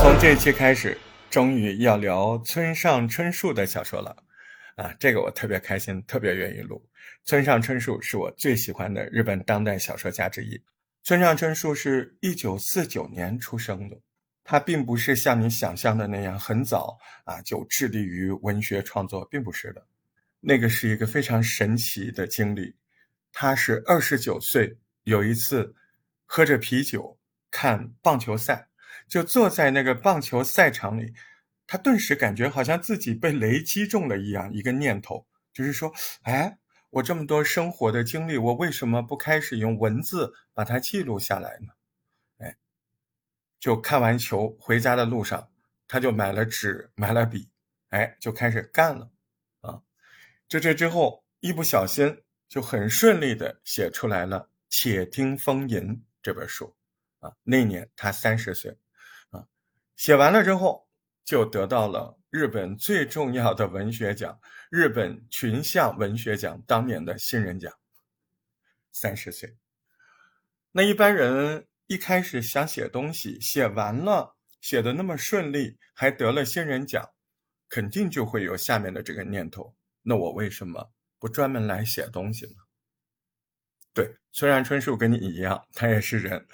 从这期开始，终于要聊村上春树的小说了，啊，这个我特别开心，特别愿意录。村上春树是我最喜欢的日本当代小说家之一。村上春树是一九四九年出生的，他并不是像你想象的那样很早啊就致力于文学创作，并不是的。那个是一个非常神奇的经历。他是二十九岁，有一次喝着啤酒看棒球赛，就坐在那个棒球赛场里，他顿时感觉好像自己被雷击中了一样，一个念头就是说：“哎。”我这么多生活的经历，我为什么不开始用文字把它记录下来呢？哎，就看完球回家的路上，他就买了纸，买了笔，哎，就开始干了。啊，就这之后，一不小心就很顺利的写出来了《且听风吟》这本书。啊，那年他三十岁，啊，写完了之后就得到了。日本最重要的文学奖——日本群像文学奖当年的新人奖。三十岁，那一般人一开始想写东西，写完了，写的那么顺利，还得了新人奖，肯定就会有下面的这个念头：那我为什么不专门来写东西吗？对，村上春树跟你一样，他也是人，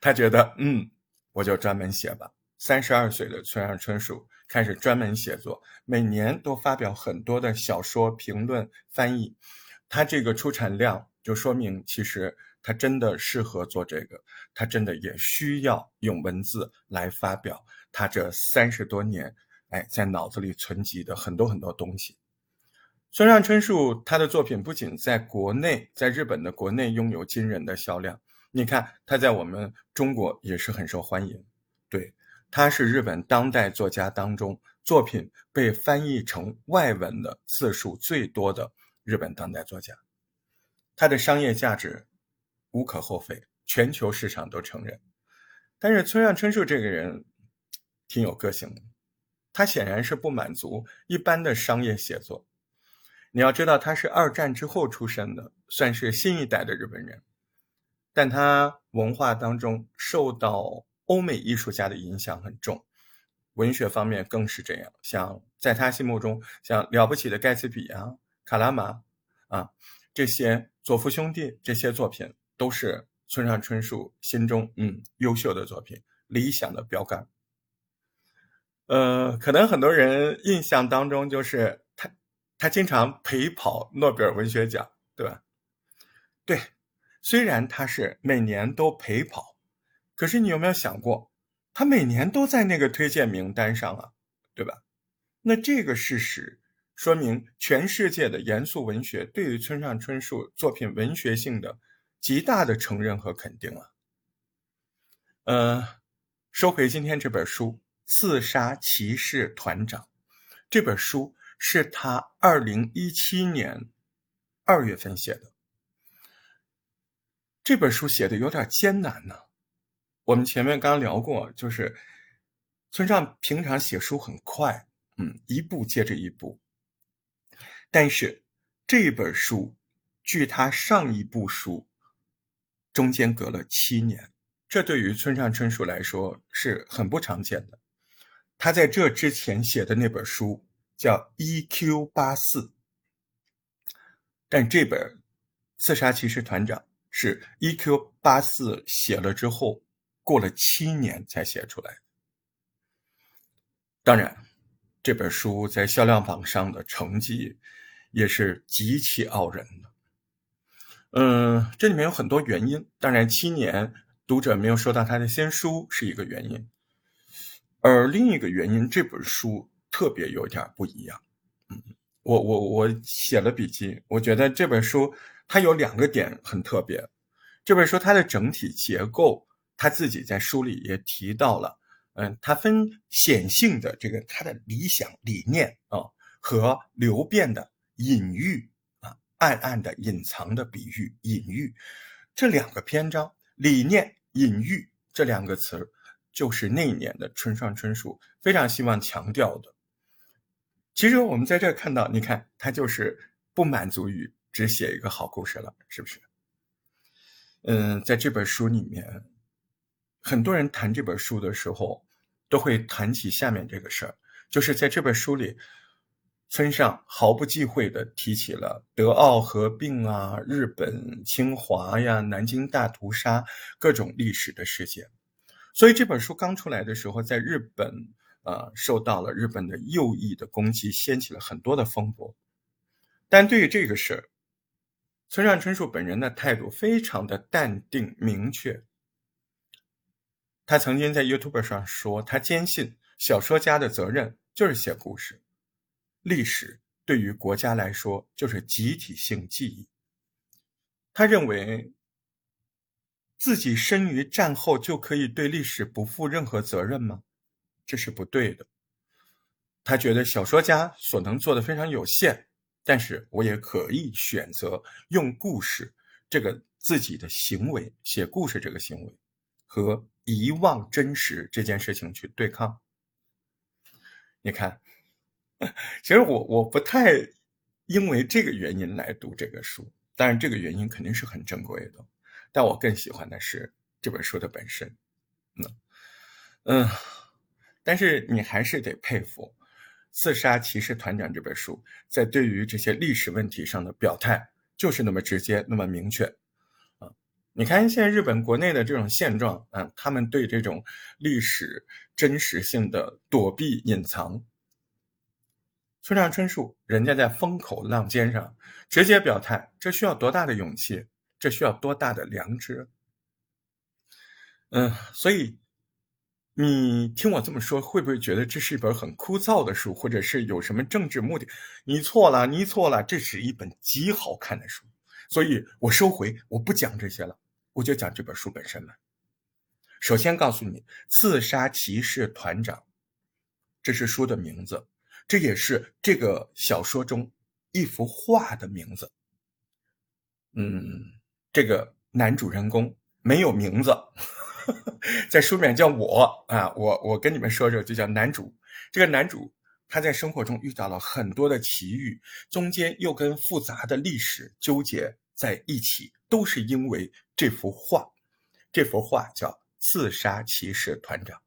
他觉得，嗯，我就专门写吧。三十二岁的村上春树开始专门写作，每年都发表很多的小说评论翻译。他这个出产量就说明，其实他真的适合做这个，他真的也需要用文字来发表他这三十多年哎在脑子里存积的很多很多东西。村上春树他的作品不仅在国内，在日本的国内拥有惊人的销量，你看他在我们中国也是很受欢迎，对。他是日本当代作家当中作品被翻译成外文的次数最多的日本当代作家，他的商业价值无可厚非，全球市场都承认。但是村上春树这个人挺有个性的，他显然是不满足一般的商业写作。你要知道，他是二战之后出生的，算是新一代的日本人，但他文化当中受到。欧美艺术家的影响很重，文学方面更是这样。像在他心目中，像了不起的盖茨比啊、卡拉马啊这些佐夫兄弟这些作品，都是村上春树心中嗯优秀的作品、理想的标杆。呃，可能很多人印象当中就是他，经常陪跑诺贝尔文学奖，对吧？对，虽然他是每年都陪跑。可是你有没有想过，他每年都在那个推荐名单上啊，对吧？那这个事实说明，全世界的严肃文学对于村上春树作品文学性的极大的承认和肯定啊。呃，收回今天这本书《刺杀骑士团长》，这本书是他二零一七年二月份写的。这本书写的有点艰难呢。我们前面刚聊过，就是村上平常写书很快，嗯，一步接着一步。但是这本书，距他上一部书中间隔了七年，这对于村上春树来说是很不常见的。他在这之前写的那本书叫《E.Q. 八四》，但这本《刺杀骑士团长》是《E.Q. 八四》写了之后。过了七年才写出来。当然，这本书在销量榜上的成绩也是极其傲人的。嗯，这里面有很多原因。当然，七年读者没有收到他的新书是一个原因，而另一个原因，这本书特别有点不一样。嗯，我我我写了笔记，我觉得这本书它有两个点很特别。这本书它的整体结构。他自己在书里也提到了，嗯，它分显性的这个他的理想理念啊，和流变的隐喻啊，暗暗的隐藏的比喻隐喻，这两个篇章，理念隐喻这两个词就是那一年的村上春树非常希望强调的。其实我们在这看到，你看他就是不满足于只写一个好故事了，是不是？嗯，在这本书里面，很多人谈这本书的时候，都会谈起下面这个事儿，就是在这本书里，村上毫不忌讳地提起了德奥合并啊、日本侵华呀、南京大屠杀各种历史的事件。所以这本书刚出来的时候，在日本，呃，受到了日本的右翼的攻击，掀起了很多的风波。但对于这个事，村上春树本人的态度非常的淡定明确。他曾经在 YouTube 上说，他坚信小说家的责任就是写故事，历史对于国家来说就是集体性记忆。他认为。自己生于战后就可以对历史不负任何责任吗？这是不对的。他觉得小说家所能做的非常有限，但是我也可以选择用故事这个自己的行为，写故事这个行为和遗忘真实这件事情去对抗。你看，其实我我不太因为这个原因来读这个书，当然这个原因肯定是很珍贵的。但我更喜欢的是这本书的本身，嗯嗯，但是你还是得佩服《刺杀骑士团长》这本书在对于这些历史问题上的表态，就是那么直接，那么明确，啊，你看现在日本国内的这种现状，啊，他们对这种历史真实性的躲避隐藏，村上春树人家在风口浪尖上直接表态，这需要多大的勇气？这需要多大的良知？嗯，所以你听我这么说，会不会觉得这是一本很枯燥的书，或者是有什么政治目的？你错了，你错了，这是一本极好看的书。所以我收回，我不讲这些了，我就讲这本书本身了。首先告诉你，《刺杀骑士团长》，这是书的名字，这也是这个小说中一幅画的名字。嗯。这个男主人公没有名字，在书里面叫我啊，我我跟你们说说，就叫男主。这个男主他在生活中遇到了很多的奇遇，中间又跟复杂的历史纠结在一起，都是因为这幅画。这幅画叫《刺杀骑士团长》，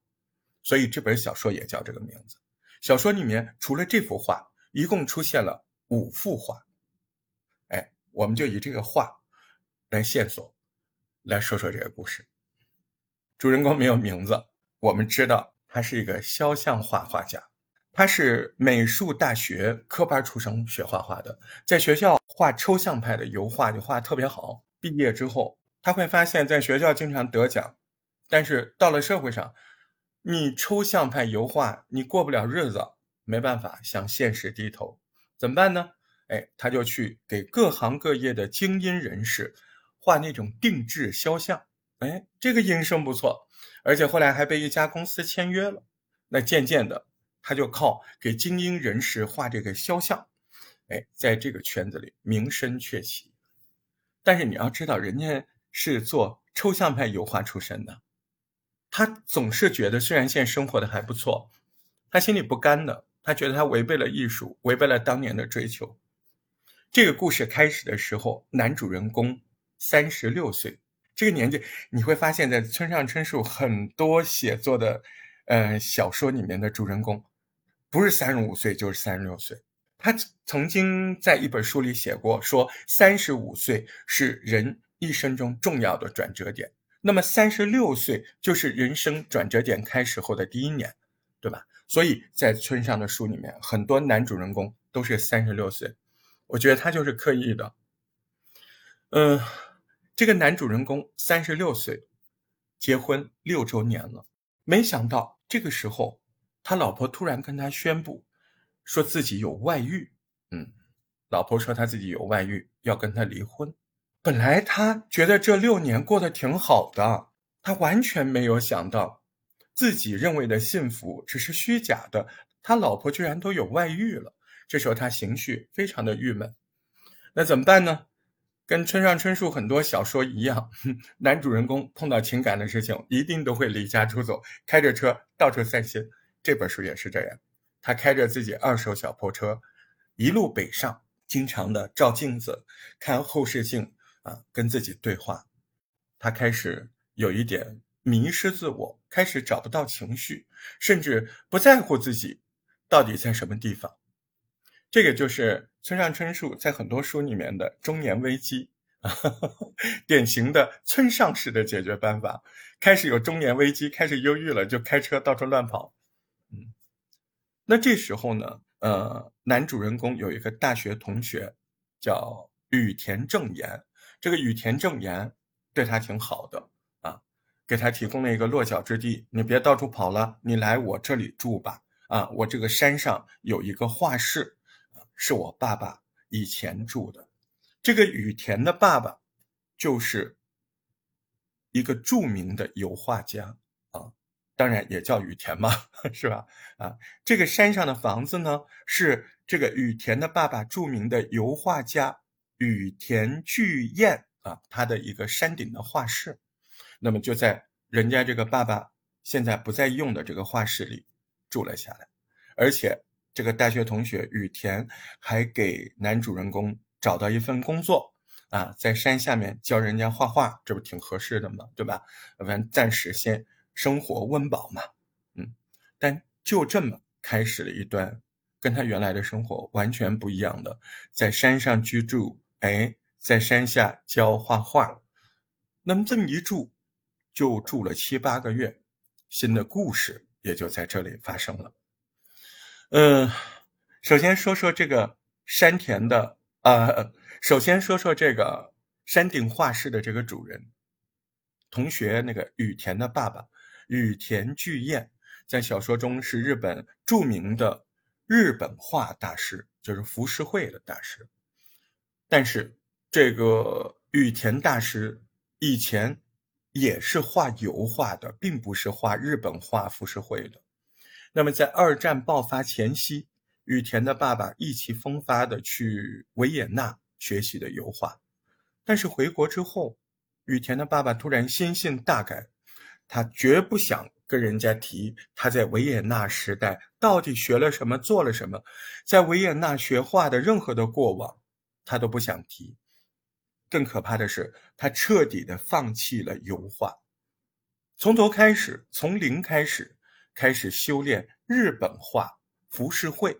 所以这本小说也叫这个名字。小说里面除了这幅画，一共出现了五幅画。哎，我们就以这个画。来线索，来说说这个故事。主人公没有名字，我们知道他是一个肖像画画家，他是美术大学科班出身学画画的，在学校画抽象派的油画就画特别好。毕业之后，他会发现，在学校经常得奖，但是到了社会上，你抽象派油画你过不了日子，没办法向现实低头，怎么办呢？哎，他就去给各行各业的精英人士。画那种定制肖像，哎，这个营生不错，而且后来还被一家公司签约了。那渐渐的，他就靠给精英人士画这个肖像，哎，在这个圈子里名声鹊起。但是你要知道，人家是做抽象派油画出身的，他总是觉得虽然现在生活的还不错，他心里不甘的，他觉得他违背了艺术，违背了当年的追求。这个故事开始的时候，男主人公。三十六岁这个年纪，你会发现在村上春树很多写作的，呃，小说里面的主人公，不是三十五岁就是三十六岁。他曾经在一本书里写过，说三十五岁是人一生中重要的转折点，那么三十六岁就是人生转折点开始后的第一年，对吧？所以在村上的书里面，很多男主人公都是三十六岁，我觉得他就是刻意的，嗯。这个男主人公三十六岁，结婚六周年了。没想到这个时候，他老婆突然跟他宣布，说自己有外遇。嗯，老婆说他自己有外遇，要跟他离婚。本来他觉得这六年过得挺好的，他完全没有想到，自己认为的幸福只是虚假的。他老婆居然都有外遇了。这时候他情绪非常的郁闷。那怎么办呢？跟村上春树很多小说一样，男主人公碰到情感的事情，一定都会离家出走，开着车到处散心。这本书也是这样，他开着自己二手小破车，一路北上，经常的照镜子，看后视镜啊，跟自己对话。他开始有一点迷失自我，开始找不到情绪，甚至不在乎自己到底在什么地方。这个就是村上春树在很多书里面的中年危机啊，典型的村上式的解决办法。开始有中年危机，开始忧郁了，就开车到处乱跑。嗯，那这时候呢，呃，男主人公有一个大学同学叫羽田正言，这个羽田正言对他挺好的啊，给他提供了一个落脚之地。你别到处跑了，你来我这里住吧。啊，我这个山上有一个画室。是我爸爸以前住的，这个羽田的爸爸就是一个著名的油画家啊，当然也叫羽田嘛，是吧？啊，这个山上的房子呢，是这个羽田的爸爸著名的油画家羽田巨彦啊，他的一个山顶的画室，那么就在人家这个爸爸现在不再用的这个画室里住了下来，而且。这个大学同学雨田还给男主人公找到一份工作啊，在山下面教人家画画，这不挺合适的吗？对吧？反正暂时先生活温饱嘛，嗯。但就这么开始了一段跟他原来的生活完全不一样的，在山上居住，哎，在山下教画画。那么这么一住，就住了七八个月，新的故事也就在这里发生了。嗯，首先说说这个山田的，呃，首先说说这个山顶画室的这个主人，同学那个羽田的爸爸羽田巨彦，在小说中是日本著名的日本画大师，就是浮世绘的大师。但是这个羽田大师以前也是画油画的，并不是画日本画浮世绘的。那么，在二战爆发前夕，羽田的爸爸意气风发的去维也纳学习的油画，但是回国之后，羽田的爸爸突然心性大改，他绝不想跟人家提他在维也纳时代到底学了什么，做了什么，在维也纳学画的任何的过往，他都不想提。更可怕的是，他彻底的放弃了油画，从头开始，从零开始。开始修炼日本画浮世绘。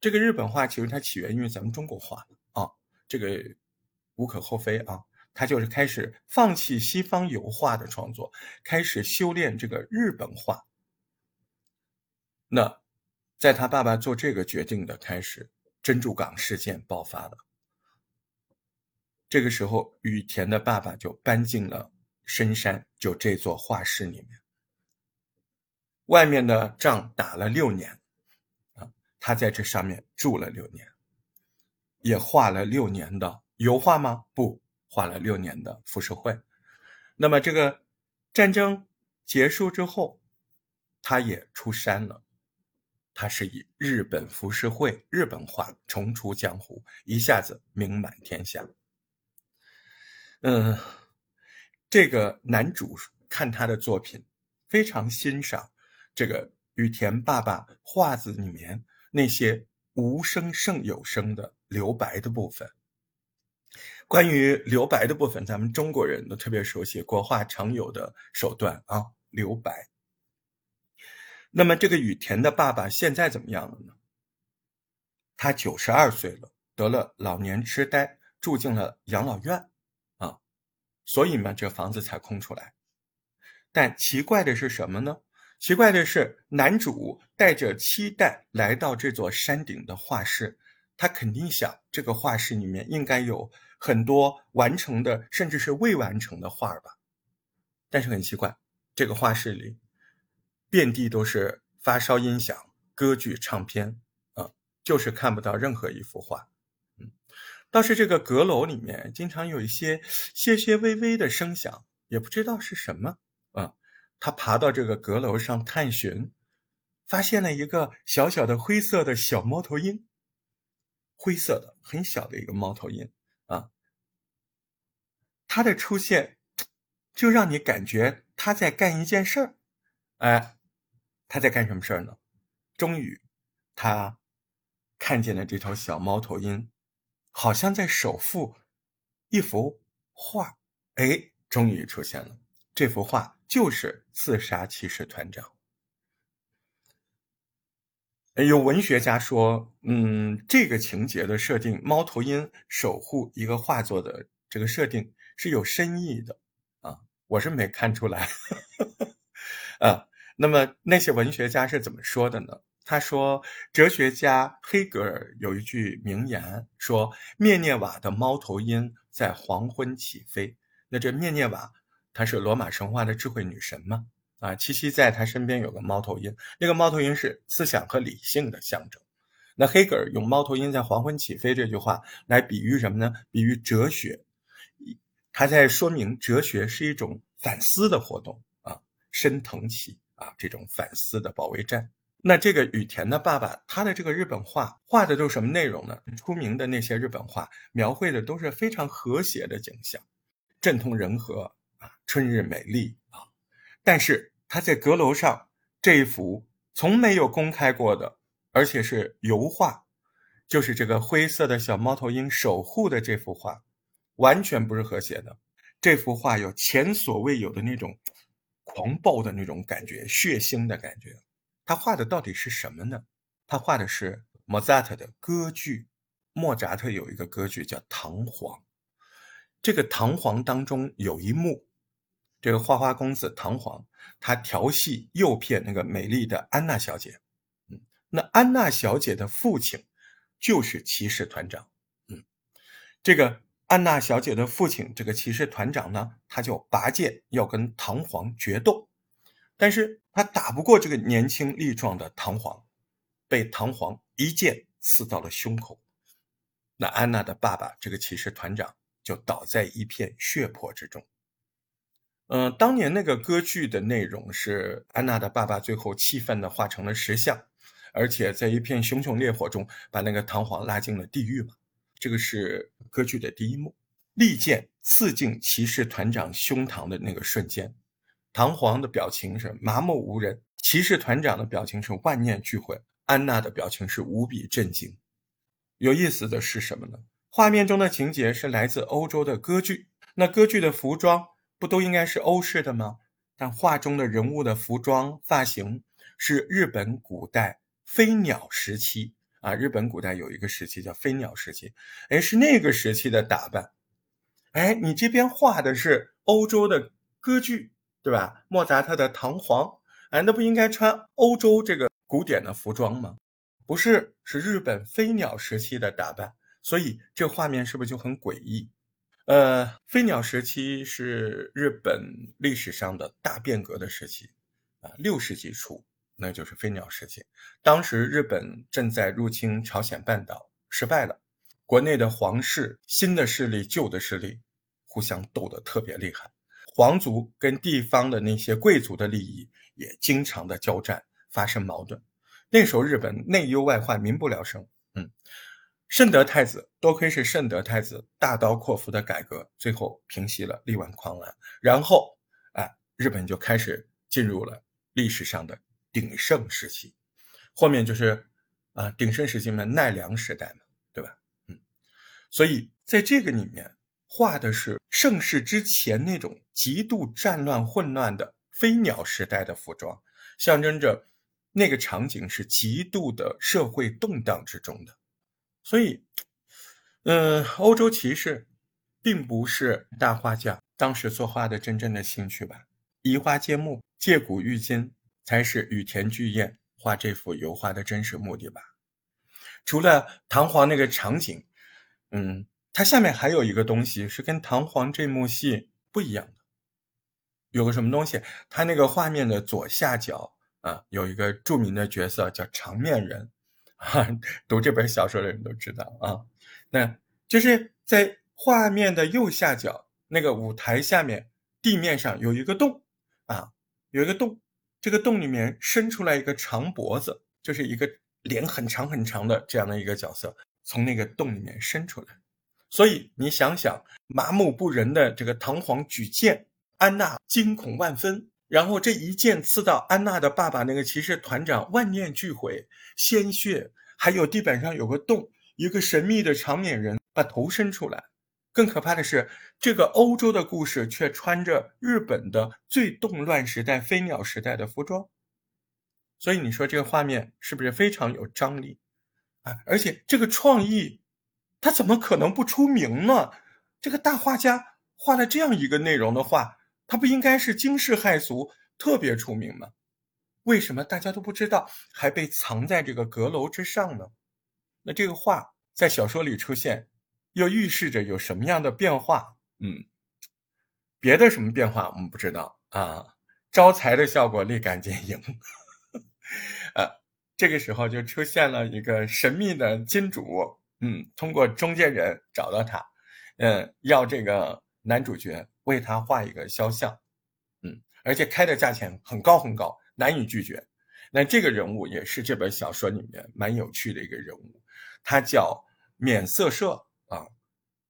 这个日本画其实它起源于咱们中国画啊，这个无可厚非啊。他就是开始放弃西方油画的创作，开始修炼这个日本画。那在他爸爸做这个决定的开始，珍珠港事件爆发了。这个时候，羽田的爸爸就搬进了深山，就这座画室里面。外面的仗打了六年，啊，他在这上面住了六年，也画了六年的油画吗？不，画了六年的浮世绘。那么这个战争结束之后，他也出山了，他是以日本浮世绘、日本画重出江湖，一下子名满天下。嗯，这个男主看他的作品，非常欣赏。这个羽田爸爸画子里面那些无声胜有声的留白的部分，关于留白的部分，咱们中国人都特别熟悉，国画常有的手段啊，留白。那么这个羽田的爸爸现在怎么样了呢？他九十二岁了，得了老年痴呆，住进了养老院啊，所以嘛，这房子才空出来。但奇怪的是什么呢？奇怪的是，男主带着期待来到这座山顶的画室，他肯定想这个画室里面应该有很多完成的，甚至是未完成的画吧。但是很奇怪，这个画室里遍地都是发烧音响、歌剧唱片，啊，就是看不到任何一幅画。嗯，倒是这个阁楼里面经常有一些些些微微的声响，也不知道是什么。他爬到这个阁楼上探寻，发现了一个小小的灰色的小猫头鹰，灰色的很小的一个猫头鹰啊。它的出现，就让你感觉他在干一件事儿。哎，他在干什么事儿呢？终于，他看见了这头小猫头鹰，好像在守护一幅画。哎，终于出现了，这幅画就是刺杀骑士团长。有文学家说，嗯，这个情节的设定，猫头鹰守护一个画作的这个设定是有深意的啊，我是没看出来 啊。那么那些文学家是怎么说的呢？他说，哲学家黑格尔有一句名言，说灭涅瓦的猫头鹰在黄昏起飞。那这灭涅瓦，她是罗马神话的智慧女神吗？啊，七七在她身边有个猫头鹰，那个猫头鹰是思想和理性的象征。那黑格尔用“猫头鹰在黄昏起飞”这句话来比喻什么呢？比喻哲学，他在说明哲学是一种反思的活动啊，升腾起啊这种反思的保卫战。那这个羽田的爸爸，他的这个日本画画的都是什么内容呢？出名的那些日本画描绘的都是非常和谐的景象，镇痛人和，春日美丽啊。但是他在阁楼上这一幅从没有公开过的，而且是油画，就是这个灰色的小猫头鹰守护的这幅画，完全不是和谐的。这幅画有前所未有的那种狂暴的那种感觉，血腥的感觉。他画的到底是什么呢？他画的是莫扎特的歌剧。莫扎特有一个歌剧叫《唐璜》，这个《唐璜》当中有一幕。这个花花公子唐璜，他调戏诱骗那个美丽的安娜小姐，嗯，那安娜小姐的父亲就是骑士团长，嗯，这个安娜小姐的父亲，这个骑士团长呢，他就拔剑要跟唐璜决斗，但是他打不过这个年轻力壮的唐璜，被唐璜一剑刺到了胸口，那安娜的爸爸这个骑士团长就倒在一片血泊之中。嗯，当年那个歌剧的内容是安娜的爸爸最后气愤的化成了石像，而且在一片熊熊烈火中把那个唐璜拉进了地狱嘛。这个是歌剧的第一幕，利剑刺进骑士团长胸膛的那个瞬间，唐璜的表情是麻木无人，骑士团长的表情是万念俱灰，安娜的表情是无比震惊。有意思的是什么呢？画面中的情节是来自欧洲的歌剧，那歌剧的服装。不都应该是欧式的吗？但画中的人物的服装、发型是日本古代飞鸟时期啊。日本古代有一个时期叫飞鸟时期，哎，是那个时期的打扮。哎，你这边画的是欧洲的歌剧，对吧？莫扎特的《唐璜》，哎，那不应该穿欧洲这个古典的服装吗？不是，是日本飞鸟时期的打扮，所以这画面是不是就很诡异？呃，飞鸟时期是日本历史上的大变革的时期，啊，六世纪初，那就是飞鸟时期。当时日本正在入侵朝鲜半岛，失败了，国内的皇室、新的势力、旧的势力互相斗得特别厉害，皇族跟地方的那些贵族的利益也经常的交战，发生矛盾。那时候日本内忧外患，民不聊生，嗯。圣德太子多亏是圣德太子大刀阔斧的改革，最后平息了力挽狂澜，然后，哎，日本就开始进入了历史上的鼎盛时期，后面就是啊鼎盛时期嘛，奈良时代嘛，对吧？嗯，所以在这个里面画的是盛世之前那种极度战乱混乱的飞鸟时代的服装，象征着那个场景是极度的社会动荡之中的。所以，嗯，欧洲骑士并不是大画家当时作画的真正的兴趣吧？移花接木、借古喻今，才是羽田巨彦画这幅油画的真实目的吧？除了唐璜那个场景，嗯，它下面还有一个东西是跟唐璜这幕戏不一样的。有个什么东西？它那个画面的左下角啊，有一个著名的角色叫长面人。哈，读这本小说的人都知道啊，那就是在画面的右下角那个舞台下面地面上有一个洞啊，有一个洞，这个洞里面伸出来一个长脖子，就是一个脸很长很长的这样的一个角色从那个洞里面伸出来，所以你想想，麻木不仁的这个唐璜举剑，安娜惊恐万分。然后这一剑刺到安娜的爸爸那个骑士团长，万念俱灰，鲜血，还有地板上有个洞，一个神秘的长脸人把头伸出来，更可怕的是，这个欧洲的故事却穿着日本的最动乱时代、飞鸟时代的服装。所以你说这个画面是不是非常有张力啊？而且这个创意，他怎么可能不出名呢？这个大画家画了这样一个内容的画，他不应该是惊世骇俗、特别出名吗？为什么大家都不知道，还被藏在这个阁楼之上呢？那这个画在小说里出现，又预示着有什么样的变化？嗯，别的什么变化我们不知道啊。招财的效果立竿见影。呃，这个时候就出现了一个神秘的金主，嗯，通过中间人找到他，嗯，要这个男主角为他画一个肖像，嗯，而且开的价钱很高很高，难以拒绝。那这个人物也是这本小说里面蛮有趣的一个人物，他叫免色社啊，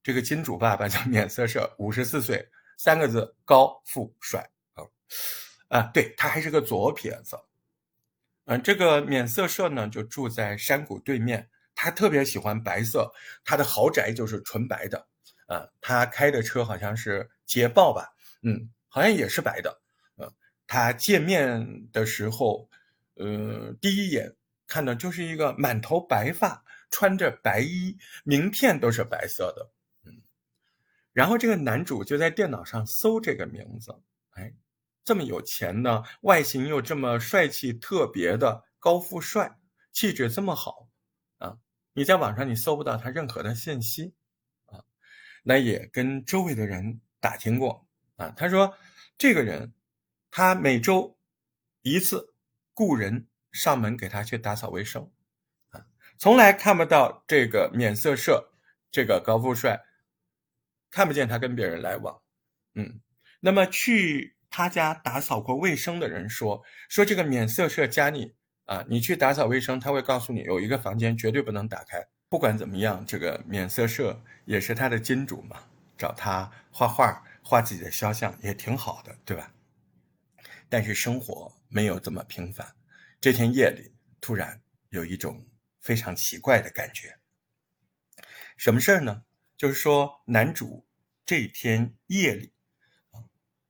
这个金主爸爸叫免色社，五十四岁，三个字高富帅啊，啊，对他还是个左撇子。嗯，这个免色社呢，就住在山谷对面。他特别喜欢白色，他的豪宅就是纯白的。啊，他开的车好像是捷豹吧？嗯，好像也是白的。嗯，他见面的时候，呃，第一眼看到就是一个满头白发，穿着白衣，名片都是白色的。嗯，然后这个男主就在电脑上搜这个名字，哎。这么有钱的，外形又这么帅气特别的高富帅，气质这么好啊！你在网上你搜不到他任何的信息。那也跟周围的人打听过啊，他说这个人他每周一次雇人上门给他去打扫卫生啊，从来看不到这个免色社这个高富帅，看不见他跟别人来往。嗯，那么去。他家打扫过卫生的人说：“说这个免色社加你啊，你去打扫卫生，他会告诉你有一个房间绝对不能打开。不管怎么样，这个免色社也是他的金主嘛，找他画画、画自己的肖像也挺好的，对吧？但是生活没有这么平凡。这天夜里，突然有一种非常奇怪的感觉。什么事儿呢？就是说，男主这天夜里。”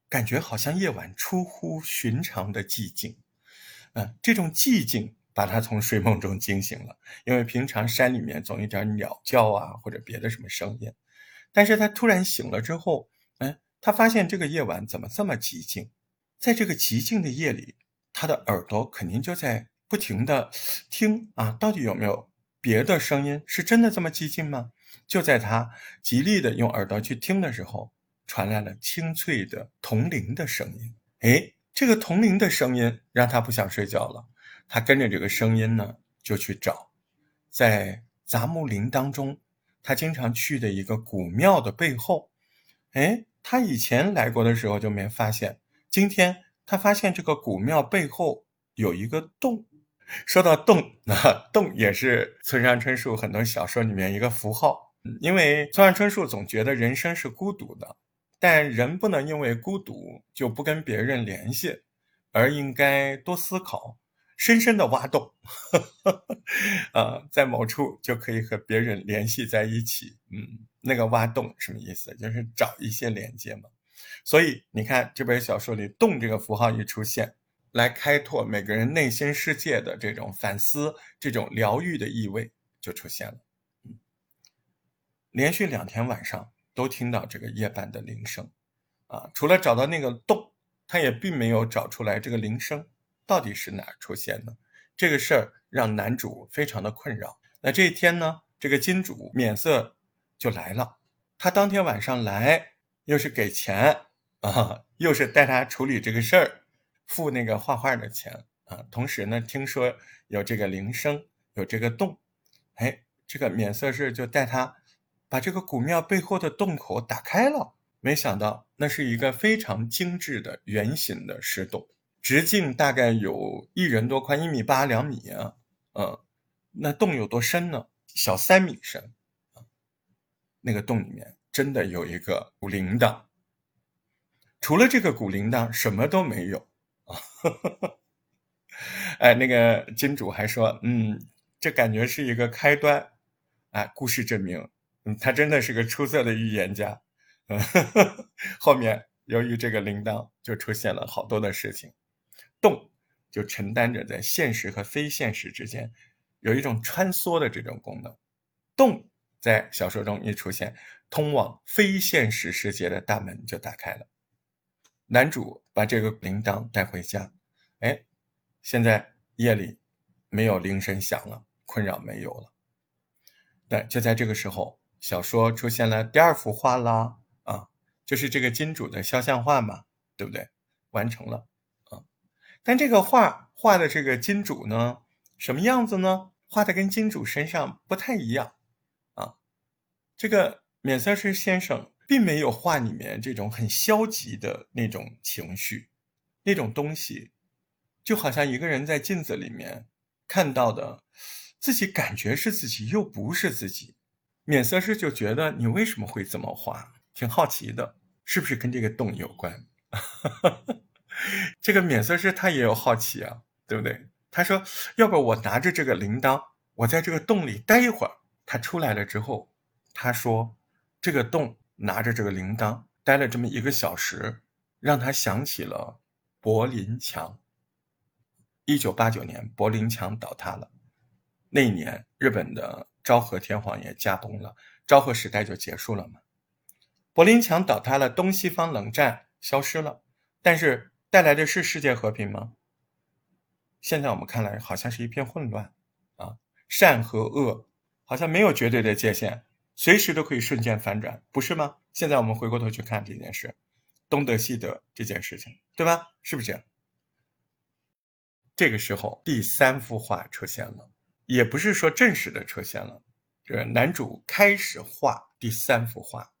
感觉好像夜晚出乎寻常的寂静，嗯，这种寂静把他从睡梦中惊醒了。因为平常山里面总有点鸟叫啊，或者别的什么声音，但是他突然醒了之后，哎，他发现这个夜晚怎么这么寂静？在这个寂静的夜里，他的耳朵肯定就在不停的听啊，到底有没有别的声音？是真的这么寂静吗？就在他极力的用耳朵去听的时候。传来了清脆的铜铃的声音，哎，这个铜铃的声音让他不想睡觉了。他跟着这个声音呢，就去找，在杂木林当中，他经常去的一个古庙的背后，哎，他以前来过的时候就没发现，今天他发现这个古庙背后有一个洞。说到洞，那洞也是村上春树很多小说里面一个符号，因为村上春树总觉得人生是孤独的。但人不能因为孤独就不跟别人联系，而应该多思考，深深的挖洞，啊，在某处就可以和别人联系在一起。嗯，那个挖洞什么意思？就是找一些连接嘛。所以你看这本小说里“洞”这个符号一出现，来开拓每个人内心世界的这种反思、这种疗愈的意味就出现了。嗯，连续两天晚上。都听到这个夜半的铃声，啊，除了找到那个洞，他也并没有找出来这个铃声到底是哪儿出现的。这个事儿让男主非常的困扰。那这一天呢，这个金主免色就来了。他当天晚上来，又是给钱啊，又是带他处理这个事儿，付那个画画的钱啊。同时呢，听说有这个铃声，有这个洞，哎，这个免色是就带他。把这个古庙背后的洞口打开了，没想到那是一个非常精致的圆形的石洞，直径大概有一人多宽，一米八两米啊，嗯，那洞有多深呢？小三米深，那个洞里面真的有一个古铃铛，除了这个古铃铛什么都没有啊，哎，那个金主还说，嗯，这感觉是一个开端，哎，故事证明。嗯，他真的是个出色的预言家。嗯，后面由于这个铃铛，就出现了好多的事情。动就承担着在现实和非现实之间有一种穿梭的这种功能。动在小说中一出现，通往非现实世界的大门就打开了。男主把这个铃铛带回家，哎，现在夜里没有铃声响了，困扰没有了。那就在这个时候，小说出现了第二幅画啦，啊，就是这个金主的肖像画嘛，对不对？完成了，但这个画画的这个金主呢，什么样子呢？画的跟金主身上不太一样，啊，这个免瑟斯先生。并没有画里面这种很消极的那种情绪，那种东西，就好像一个人在镜子里面看到的自己，感觉是自己又不是自己。免色师就觉得你为什么会这么画，挺好奇的，是不是跟这个洞有关？哈哈哈这个免色师他也有好奇啊，对不对？他说：“要不我拿着这个铃铛，我在这个洞里待一会儿。”他出来了之后，他说：“这个洞。”拿着这个铃铛待了这么一个小时，让他想起了柏林墙。一九八九年，柏林墙倒塌了，那一年日本的昭和天皇也驾崩了，昭和时代就结束了嘛。柏林墙倒塌了，东西方冷战消失了，但是带来的是世界和平吗？现在我们看来，好像是一片混乱啊，善和恶好像没有绝对的界限。随时都可以瞬间反转，不是吗？现在我们回过头去看这件事，东德西德这件事情，对吧？是不是这样？这个时候，第三幅画出现了，也不是说正式的出现了，这个男主开始画第三幅画，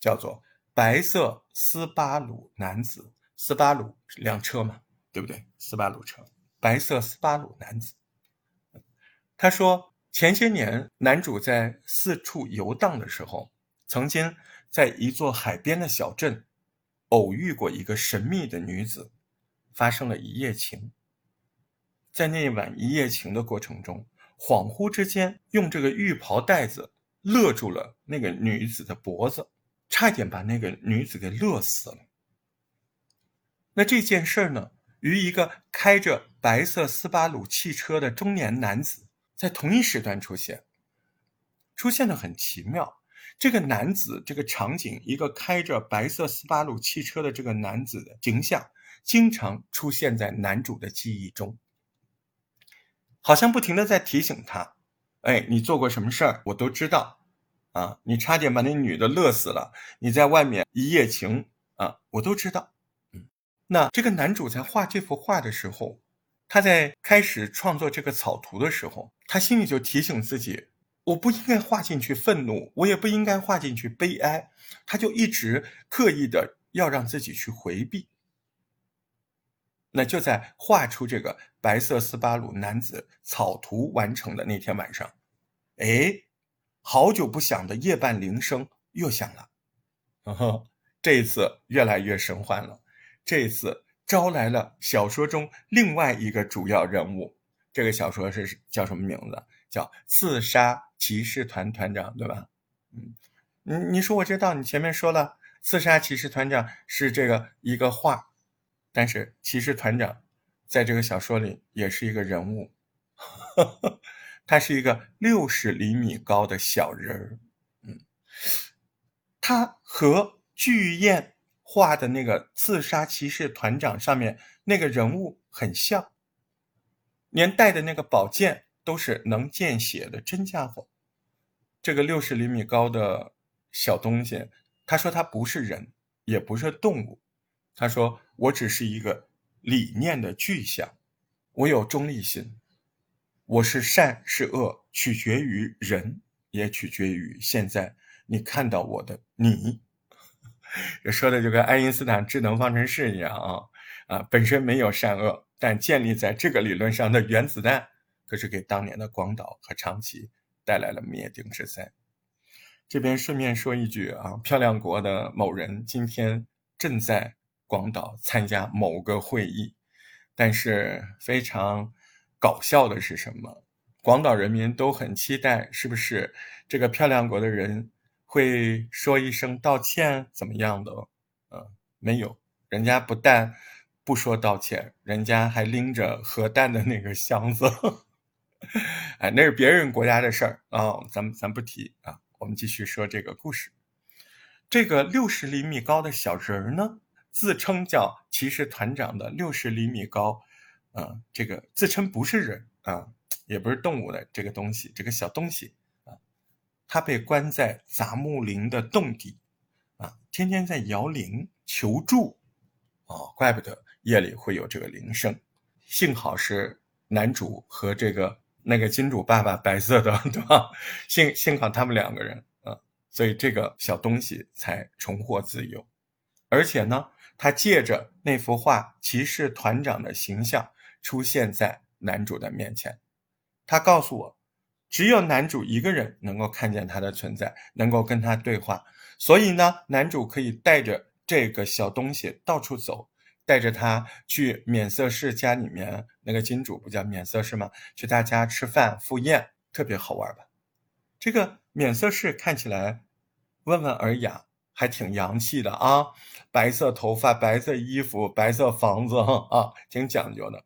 叫做《白色斯巴鲁男子》。斯巴鲁辆车嘛，对不对？斯巴鲁车，白色斯巴鲁男子。他说。前些年，男主在四处游荡的时候，曾经在一座海边的小镇偶遇过一个神秘的女子，发生了一夜情。在那晚一夜情的过程中，恍惚之间用这个浴袍带子勒住了那个女子的脖子，差点把那个女子给勒死了。那这件事儿呢，与一个开着白色斯巴鲁汽车的中年男子。在同一时段出现，出现的很奇妙。这个男子，这个场景，一个开着白色斯巴鲁汽车的这个男子的形象，经常出现在男主的记忆中，好像不停的在提醒他：“哎，你做过什么事儿，我都知道。啊，你差点把那女的乐死了，你在外面一夜情啊，我都知道。”那这个男主在画这幅画的时候。他在开始创作这个草图的时候，他心里就提醒自己：我不应该画进去愤怒，我也不应该画进去悲哀。他就一直刻意的要让自己去回避。那就在画出这个白色斯巴鲁男子草图完成的那天晚上，哎，好久不响的夜半铃声又响了。呵 呵这一次越来越神幻了，这次。招来了小说中另外一个主要人物，这个小说是叫什么名字？叫《刺杀骑士团团长》，对吧？嗯，你你说我知道，你前面说了，《刺杀骑士团长》是这个一个画，但是骑士团长在这个小说里也是一个人物，他是一个六十厘米高的小人儿，嗯，他和巨雁。画的那个刺杀骑士团长上面那个人物很像，连带的那个宝剑都是能见血的真家伙。这个六十厘米高的小东西，他说他不是人，也不是动物，他说我只是一个理念的具象，我有中立性，我是善是恶取决于人，也取决于现在你看到我的你。这说的就跟爱因斯坦智能方程式一样啊啊，本身没有善恶，但建立在这个理论上的原子弹，可是给当年的广岛和长崎带来了灭顶之灾。这边顺便说一句啊，漂亮国的某人今天正在广岛参加某个会议，但是非常搞笑的是什么？广岛人民都很期待，是不是这个漂亮国的人会说一声道歉怎么样的？嗯，没有，人家不但不说道歉，人家还拎着核弹的那个箱子。哎，那是别人国家的事儿啊，咱们咱不提啊。我们继续说这个故事。这个六十厘米高的小人儿呢，自称叫骑士团长的六十厘米高，啊，这个自称不是人啊，也不是动物的这个东西，这个小东西，他被关在杂木林的洞底，啊，天天在摇铃求助，哦，怪不得夜里会有这个铃声，幸好是男主和这个那个金主爸爸白色的，对吧？幸幸好他们两个人啊。所以这个小东西才重获自由，而且呢，他借着那幅画骑士团长的形象出现在男主的面前。他告诉我，只有男主一个人能够看见他的存在，能够跟他对话。所以呢，男主可以带着这个小东西到处走，带着他去免色氏家里面，那个金主不叫免色氏吗？去他家吃饭赴宴，特别好玩吧？这个。免色氏看起来温文尔雅，还挺洋气的啊！白色头发、白色衣服、白色房子 啊，挺讲究的。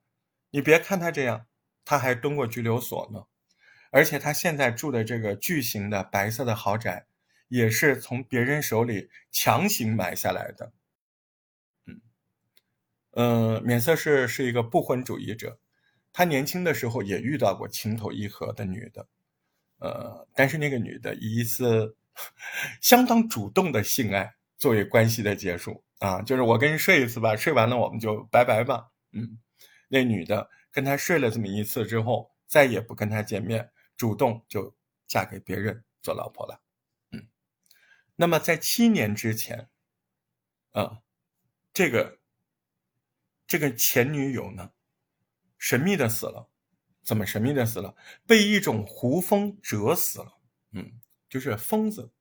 你别看他这样，他还蹲过拘留所呢。而且他现在住的这个巨型的白色的豪宅，也是从别人手里强行买下来的。嗯，呃，免色氏是一个不婚主义者，他年轻的时候也遇到过情投意合的女的。呃，但是那个女的以一次相当主动的性爱作为关系的结束啊，就是我跟你睡一次吧，睡完了我们就拜拜吧。嗯，那女的跟他睡了这么一次之后，再也不跟他见面，主动就嫁给别人做老婆了。嗯，那么在七年之前，啊，这个这个前女友呢，神秘的死了。怎么神秘的死了？被一种胡蜂蛰死了。嗯，就是疯子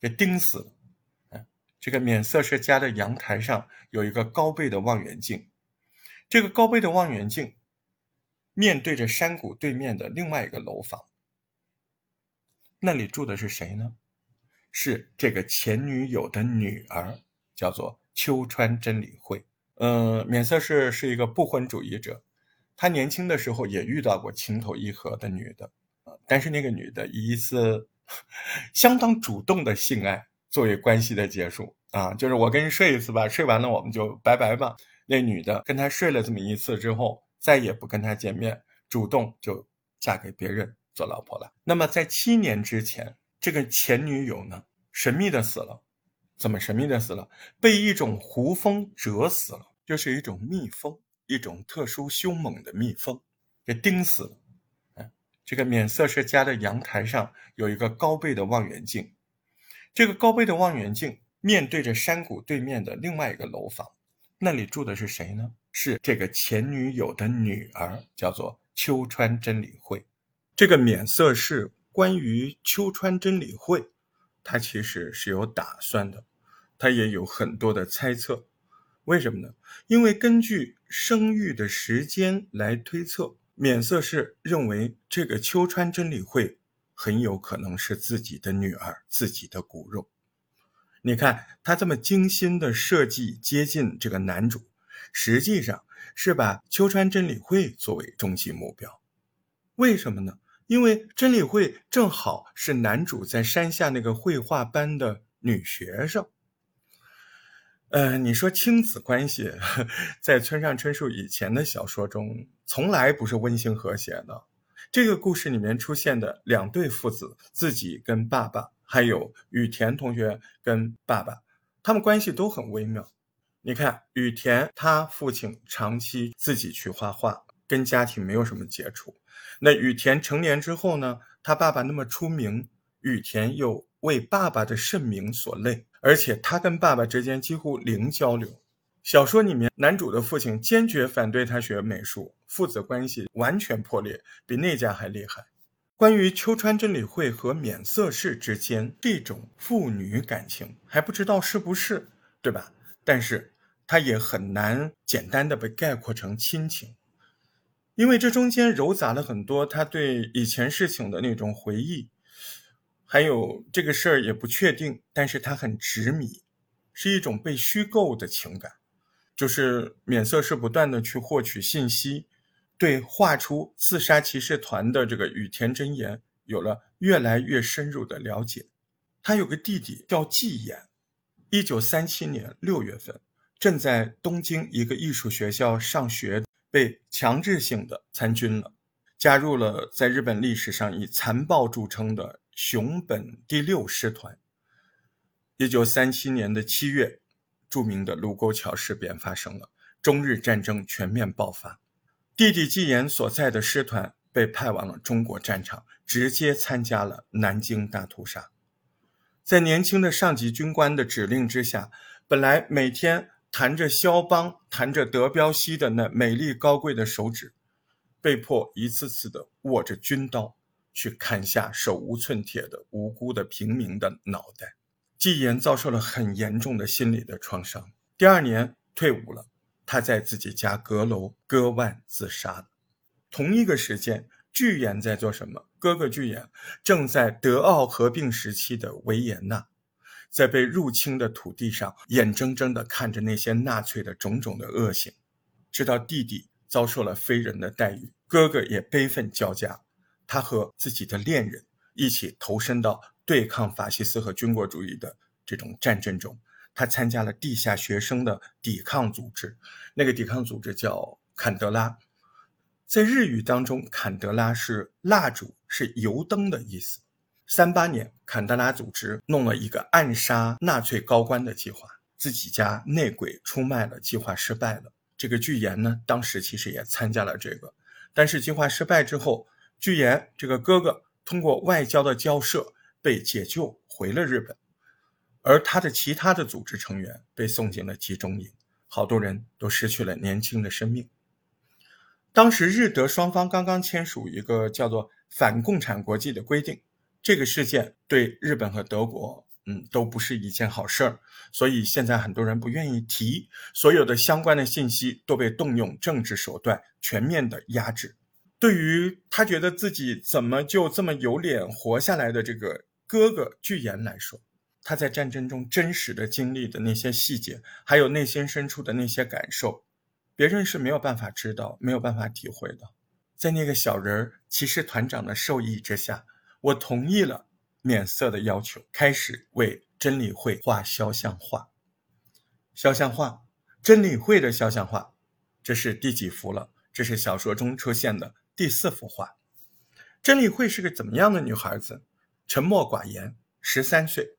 给叮死了。这个免色氏家的阳台上有一个高倍的望远镜，这个高倍的望远镜面对着山谷对面的另外一个楼房。那里住的是谁呢？是这个前女友的女儿，叫做秋川真理惠。嗯，免色氏是一个不婚主义者。他年轻的时候也遇到过情投意合的女的，啊，但是那个女的以一次相当主动的性爱作为关系的结束，啊，就是我跟你睡一次吧，睡完了我们就拜拜吧。那女的跟他睡了这么一次之后，再也不跟他见面，主动就嫁给别人做老婆了。那么在七年之前，这个前女友呢，神秘的死了，怎么神秘的死了？被一种胡蜂蛰死了，就是一种蜜蜂。一种特殊凶猛的蜜蜂给叮死了。哎，这个免色氏家的阳台上有一个高倍的望远镜，这个高倍的望远镜面对着山谷对面的另外一个楼房，那里住的是谁呢？是这个前女友的女儿，叫做秋川真理惠。这个免色是关于秋川真理惠，他其实是有打算的，他也有很多的猜测。为什么呢？因为根据生育的时间来推测，免色是认为这个秋川真理惠很有可能是自己的女儿，自己的骨肉。你看他这么精心的设计接近这个男主，实际上是把秋川真理惠作为终极目标。为什么呢？因为真理惠正好是男主在山下那个绘画班的女学生。呃，你说亲子关系，在村上春树以前的小说中，从来不是温馨和谐的。这个故事里面出现的两对父子，自己跟爸爸，还有羽田同学跟爸爸，他们关系都很微妙。你看，羽田他父亲长期自己去画画，跟家庭没有什么接触。那羽田成年之后呢，他爸爸那么出名，羽田又为爸爸的盛名所累。而且他跟爸爸之间几乎零交流。小说里面，男主的父亲坚决反对他学美术，父子关系完全破裂，比那家还厉害。关于秋川真理惠和免色氏之间这种父女感情，还不知道是不是，对吧？但是他也很难简单的被概括成亲情，因为这中间糅杂了很多他对以前事情的那种回忆。还有这个事儿也不确定，但是他很执迷，是一种被虚构的情感，就是免色是不断的去获取信息，对画出刺杀骑士团的这个羽田真言有了越来越深入的了解。他有个弟弟叫纪言，一九三七年六月份，正在东京一个艺术学校上学，被强制性的参军了。加入了在日本历史上以残暴著称的熊本第六师团。一九三七年的七月，著名的卢沟桥事变发生了，中日战争全面爆发。弟弟纪言所在的师团被派往了中国战场，直接参加了南京大屠杀。在年轻的上级军官的指令之下，本来每天弹着肖邦、弹着德彪西的那美丽高贵的手指。被迫一次次的握着军刀去砍下手无寸铁的无辜的平民的脑袋，纪言遭受了很严重的心理的创伤。第二年退伍了，他在自己家阁楼割腕自杀了。同一个时间，巨岩在做什么？哥哥巨岩正在德奥合并时期的维也纳，在被入侵的土地上，眼睁睁地看着那些纳粹的种种的恶行，直到弟弟。遭受了非人的待遇，哥哥也悲愤交加。他和自己的恋人一起投身到对抗法西斯和军国主义的这种战争中。他参加了地下学生的抵抗组织，那个抵抗组织叫坎德拉。在日语当中，坎德拉是蜡烛，是油灯的意思。三八年，坎德拉组织弄了一个暗杀纳粹高官的计划，自己家内鬼出卖了，计划失败了。这个巨岩呢，当时其实也参加了这个，但是计划失败之后，巨岩这个哥哥通过外交的交涉被解救回了日本，而他的其他的组织成员被送进了集中营，好多人都失去了年轻的生命。当时日德双方刚刚签署一个叫做反共产国际的规定，这个事件对日本和德国。嗯，都不是一件好事儿，所以现在很多人不愿意提，所有的相关的信息都被动用政治手段全面的压制。对于他觉得自己怎么就这么有脸活下来的这个哥哥巨岩来说，他在战争中真实的经历的那些细节，还有内心深处的那些感受，别人是没有办法知道、没有办法体会的。在那个小人儿骑士团长的授意之下，我同意了。免色的要求，开始为真理会画肖像画。肖像画，真理会的肖像画，这是第几幅了？这是小说中出现的第四幅画。真理会是个怎么样的女孩子？沉默寡言，十三岁。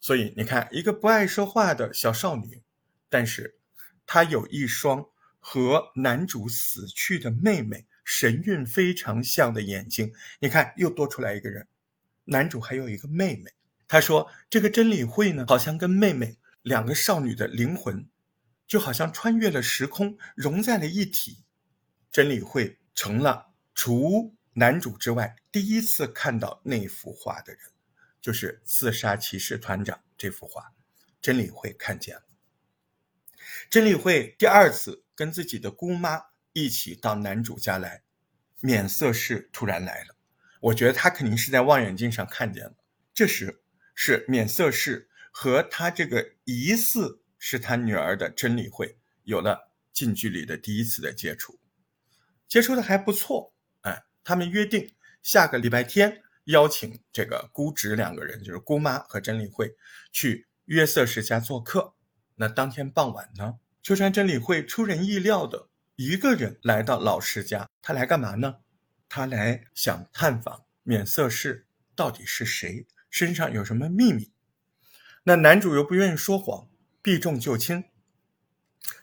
所以你看，一个不爱说话的小少女，但是她有一双和男主死去的妹妹神韵非常像的眼睛。你看，又多出来一个人。男主还有一个妹妹，他说：“这个真理会呢，好像跟妹妹两个少女的灵魂，就好像穿越了时空，融在了一体。真理会成了除男主之外第一次看到那幅画的人，就是自杀骑士团长这幅画。真理会看见了。真理会第二次跟自己的姑妈一起到男主家来，免色氏突然来了。”我觉得他肯定是在望远镜上看见了。这时是免色氏和他这个疑似是他女儿的真理会有了近距离的第一次的接触，接触的还不错。哎，他们约定下个礼拜天邀请这个姑侄两个人，就是姑妈和真理会去约瑟氏家做客。那当天傍晚呢，秋山真理会出人意料的一个人来到老师家，他来干嘛呢？他来想探访免色氏到底是谁，身上有什么秘密？那男主又不愿意说谎，避重就轻。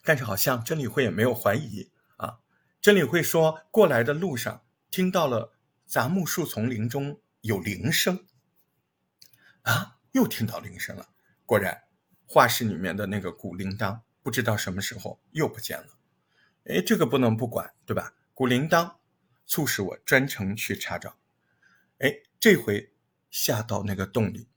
但是好像真理会也没有怀疑啊。真理会说过来的路上听到了杂木树丛林中有铃声，啊，又听到铃声了。果然，画室里面的那个古铃铛不知道什么时候又不见了。哎，这个不能不管，对吧？古铃铛。促使我专程去查找，哎，这回下到那个洞里，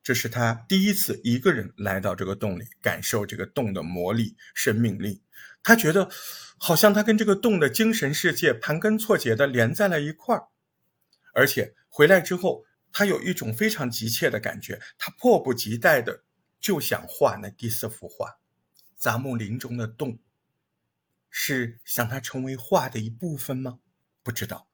这是他第一次一个人来到这个洞里，感受这个洞的魔力、生命力。他觉得好像他跟这个洞的精神世界盘根错节的连在了一块儿，而且回来之后他有一种非常急切的感觉，他迫不及待的就想画那第四幅画。杂木林中的洞，是想他成为画的一部分吗？不知道。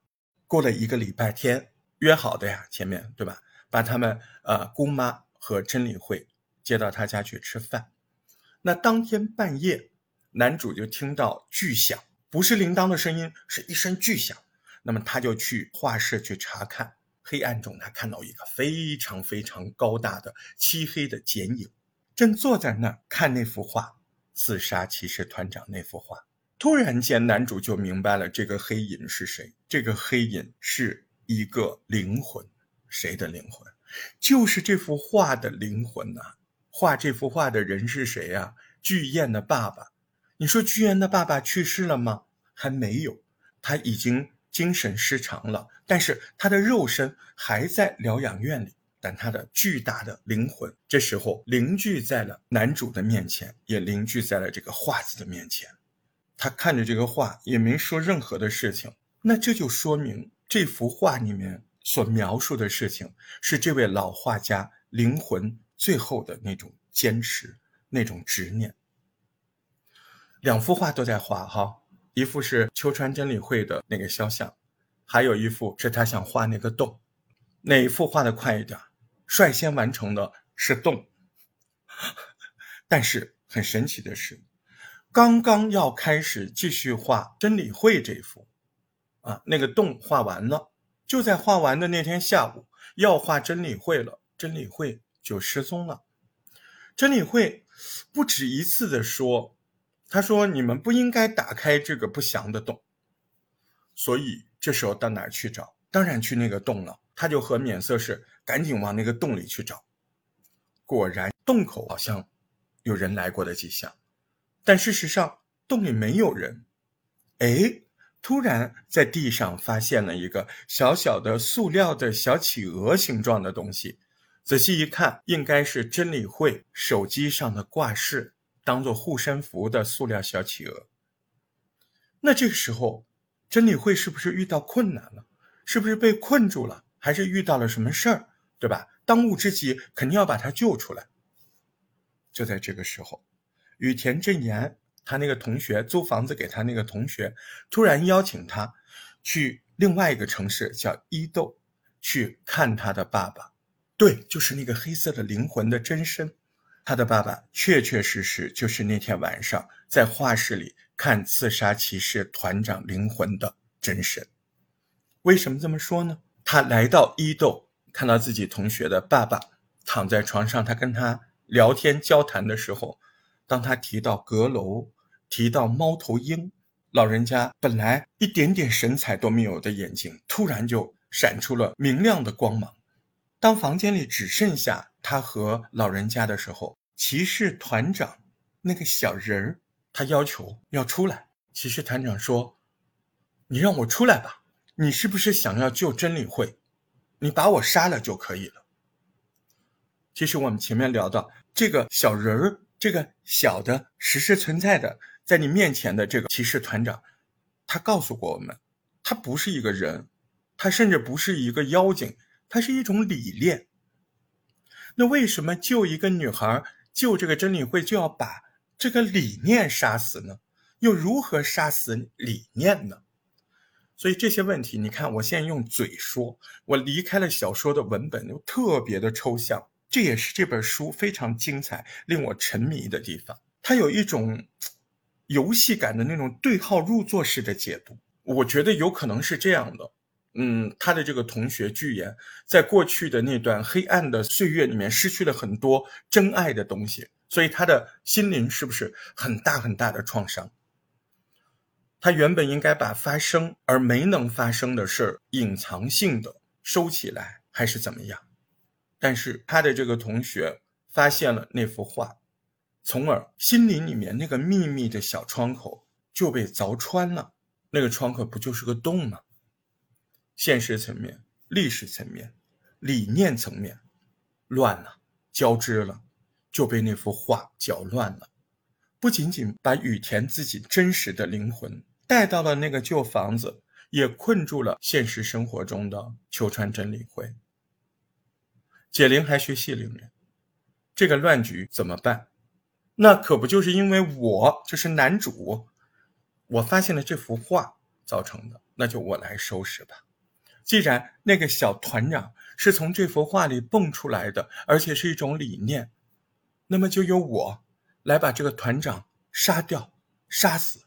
过了一个礼拜天，约好的呀，前面对吧？把他们呃姑妈和真理会接到他家去吃饭。那当天半夜，男主就听到巨响，不是铃铛的声音，是一声巨响。那么他就去画室去查看。黑暗中，他看到一个非常非常高大的漆黑的剪影，正坐在那儿看那幅画《刺杀骑士团长》那幅画。突然间，男主就明白了这个黑影是谁。这个黑影是一个灵魂，谁的灵魂？就是这幅画的灵魂呐！画这幅画的人是谁呀？巨燕的爸爸。你说巨燕的爸爸去世了吗？还没有，他已经。精神失常了，但是他的肉身还在疗养院里，但他的巨大的灵魂这时候凝聚在了男主的面前，也凝聚在了这个画子的面前。他看着这个画，也没说任何的事情。那这就说明这幅画里面所描述的事情，是这位老画家灵魂最后的那种坚持，那种执念。两幅画都在画，哈。一幅是秋川真理会的那个肖像，还有一幅是他想画那个洞，哪一幅画的快一点？率先完成的是洞，但是很神奇的是，刚刚要开始继续画真理会这幅，啊，那个洞画完了，就在画完的那天下午要画真理会了，真理会就失踪了。真理会不止一次的说。他说：“你们不应该打开这个不祥的洞。”所以这时候到哪儿去找？当然去那个洞了。他就和免色士赶紧往那个洞里去找。果然，洞口好像有人来过的迹象，但事实上洞里没有人。哎，突然在地上发现了一个小小的塑料的小企鹅形状的东西。仔细一看，应该是真理会手机上的挂饰。当做护身符的塑料小企鹅。那这个时候，真理会是不是遇到困难了？是不是被困住了？还是遇到了什么事儿？对吧？当务之急肯定要把他救出来。就在这个时候，羽田正言他那个同学租房子给他那个同学，突然邀请他去另外一个城市叫伊豆去看他的爸爸。对，就是那个黑色的灵魂的真身。他的爸爸确确实实就是那天晚上在画室里看刺杀骑士团长灵魂的真身。为什么这么说呢？他来到伊豆，看到自己同学的爸爸躺在床上，他跟他聊天交谈的时候，当他提到阁楼，提到猫头鹰，老人家本来一点点神采都没有的眼睛，突然就闪出了明亮的光芒。当房间里只剩下他和老人家的时候，骑士团长那个小人儿，他要求要出来。骑士团长说：“你让我出来吧，你是不是想要救真理会？你把我杀了就可以了。”其实我们前面聊到这个小人儿，这个小的实实存在的在你面前的这个骑士团长，他告诉过我们，他不是一个人，他甚至不是一个妖精。他是一种理念。那为什么救一个女孩、救这个真理会就要把这个理念杀死呢？又如何杀死理念呢？所以这些问题，你看，我现在用嘴说，我离开了小说的文本，又特别的抽象。这也是这本书非常精彩、令我沉迷的地方。它有一种游戏感的那种对号入座式的解读，我觉得有可能是这样的。嗯，他的这个同学巨言，在过去的那段黑暗的岁月里面，失去了很多真爱的东西，所以他的心灵是不是很大很大的创伤？他原本应该把发生而没能发生的事儿隐藏性的收起来，还是怎么样？但是他的这个同学发现了那幅画，从而心灵里面那个秘密的小窗口就被凿穿了。那个窗口不就是个洞吗？现实层面、历史层面、理念层面，乱了，交织了，就被那幅画搅乱了。不仅仅把羽田自己真实的灵魂带到了那个旧房子，也困住了现实生活中的秋川真理会。解铃还须系铃人，这个乱局怎么办？那可不就是因为我就是男主，我发现了这幅画造成的，那就我来收拾吧。既然那个小团长是从这幅画里蹦出来的，而且是一种理念，那么就由我来把这个团长杀掉、杀死，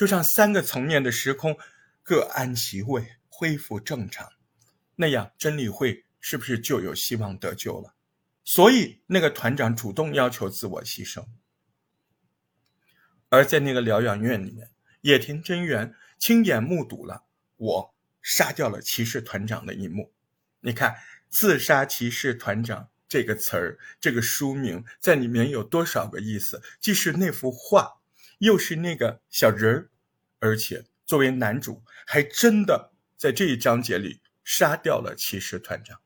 就让三个层面的时空各安其位，恢复正常，那样真理会是不是就有希望得救了？所以，那个团长主动要求自我牺牲。而在那个疗养院里面，野田真源亲眼目睹了我杀掉了骑士团长的一幕。你看，“刺杀骑士团长”这个词儿，这个书名在里面有多少个意思？既是那幅画，又是那个小人儿，而且作为男主，还真的在这一章节里杀掉了骑士团长。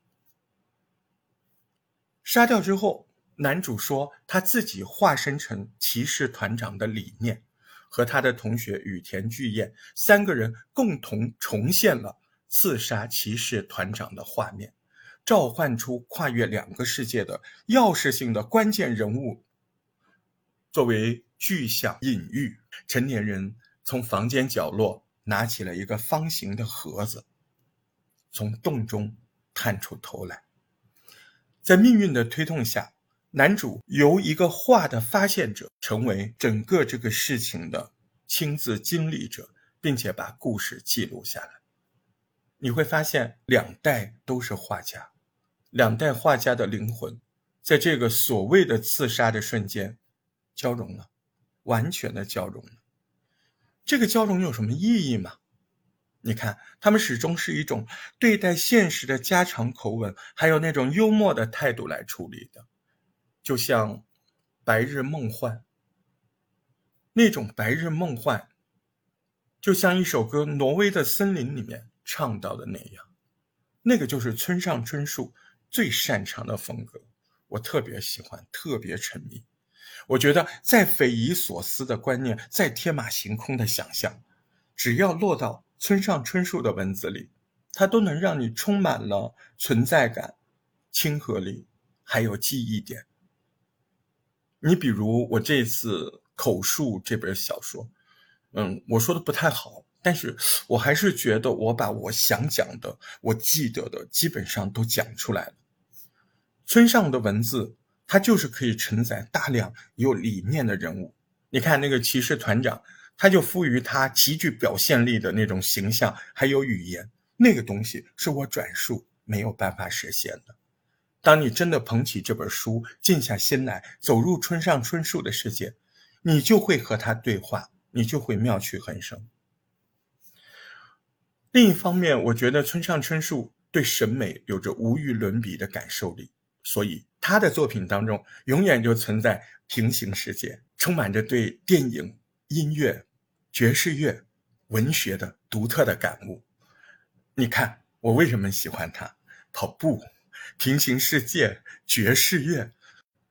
杀掉之后，男主说他自己化身成骑士团长的理念，和他的同学羽田巨彦三个人共同重现了刺杀骑士团长的画面，召唤出跨越两个世界的钥匙性的关键人物，作为具象隐喻。成年人从房间角落拿起了一个方形的盒子，从洞中探出头来。在命运的推动下，男主由一个画的发现者，成为整个这个事情的亲自经历者，并且把故事记录下来。你会发现，两代都是画家，两代画家的灵魂，在这个所谓的刺杀的瞬间，交融了，完全的交融了。这个交融有什么意义吗？你看，他们始终是一种对待现实的家常口吻，还有那种幽默的态度来处理的，就像《白日梦幻》那种白日梦幻，就像一首歌《挪威的森林》里面唱到的那样，那个就是村上春树最擅长的风格，我特别喜欢，特别沉迷。我觉得再匪夷所思的观念，再天马行空的想象，只要落到。村上春树的文字里，它都能让你充满了存在感、亲和力，还有记忆点。你比如我这次口述这本小说，嗯，我说的不太好，但是我还是觉得我把我想讲的、我记得的基本上都讲出来了。村上的文字，它就是可以承载大量有理念的人物。你看那个骑士团长。他就赋予他极具表现力的那种形象，还有语言，那个东西是我转述没有办法实现的。当你真的捧起这本书，静下心来，走入村上春树的世界，你就会和他对话，你就会妙趣横生。另一方面，我觉得村上春树对审美有着无与伦比的感受力，所以他的作品当中永远就存在平行世界，充满着对电影。音乐、爵士乐、文学的独特的感悟。你看，我为什么喜欢他？跑步、平行世界、爵士乐。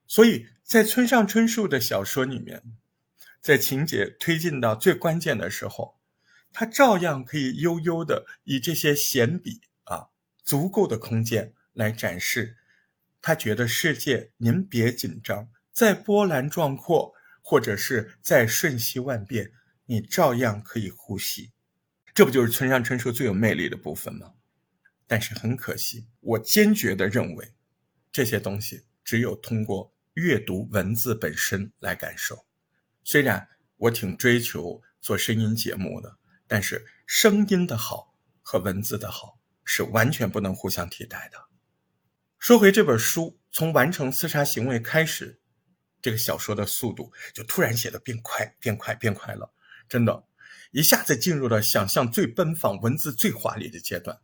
所以在村上春树的小说里面，在情节推进到最关键的时候，他照样可以悠悠的以这些闲笔啊，足够的空间来展示。他觉得世界，您别紧张，再波澜壮阔。或者是再瞬息万变，你照样可以呼吸，这不就是村上春树最有魅力的部分吗？但是很可惜，我坚决的认为，这些东西只有通过阅读文字本身来感受。虽然我挺追求做声音节目的，但是声音的好和文字的好是完全不能互相替代的。说回这本书，从完成刺杀行为开始。这个小说的速度就突然写的变快，变快，变快了，真的，一下子进入了想象最奔放、文字最华丽的阶段。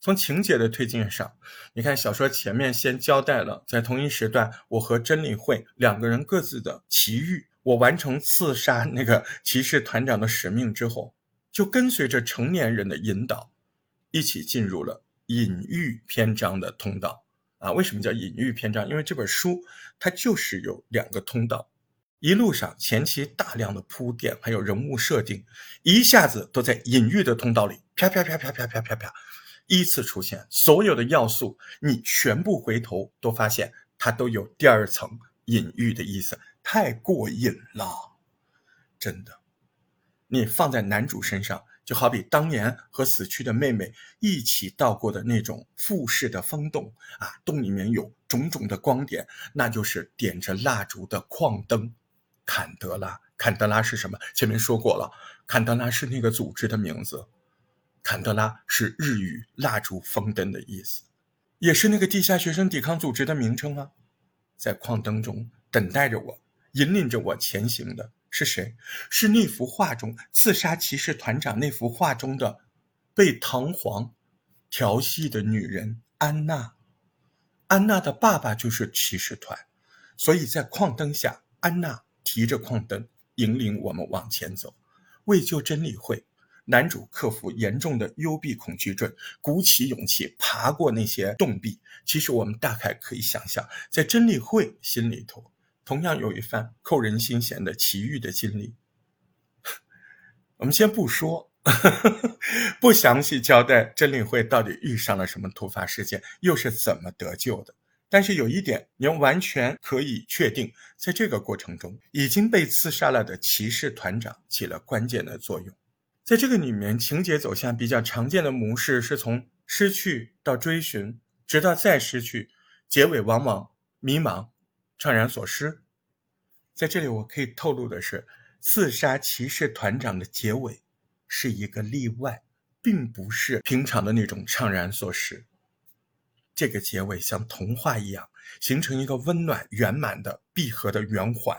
从情节的推进上，你看小说前面先交代了，在同一时段，我和真理会两个人各自的奇遇。我完成刺杀那个骑士团长的使命之后，就跟随着成年人的引导，一起进入了隐喻篇章的通道。啊，为什么叫隐喻篇章？因为这本书它就是有两个通道，一路上前期大量的铺垫，还有人物设定，一下子都在隐喻的通道里，啪啪啪啪啪啪啪啪，依次出现，所有的要素你全部回头都发现它都有第二层隐喻的意思，太过瘾了，真的。你放在男主身上，就好比当年和死去的妹妹一起到过的那种复式的风洞啊，洞里面有种种的光点，那就是点着蜡烛的矿灯。坎德拉，坎德拉是什么？前面说过了，坎德拉是那个组织的名字。坎德拉是日语“蜡烛风灯”的意思，也是那个地下学生抵抗组织的名称啊。在矿灯中等待着我，引领着我前行的是谁？是那幅画中刺杀骑士团长那幅画中的被唐璜调戏的女人安娜。安娜的爸爸就是骑士团，所以在矿灯下，安娜提着矿灯引领我们往前走，为救真理会。男主克服严重的幽闭恐惧症，鼓起勇气爬过那些洞壁。其实我们大概可以想象，在真理会心里头，同样有一番扣人心弦的奇遇的经历。我们先不说，不详细交代真理会到底遇上了什么突发事件，又是怎么得救的。但是有一点，您完全可以确定，在这个过程中，已经被刺杀了的骑士团长起了关键的作用。在这个里面，情节走向比较常见的模式是从失去到追寻，直到再失去，结尾往往迷茫、怅然所失。在这里，我可以透露的是，刺杀骑士团长的结尾是一个例外，并不是平常的那种怅然所失。这个结尾像童话一样，形成一个温暖圆满的闭合的圆环。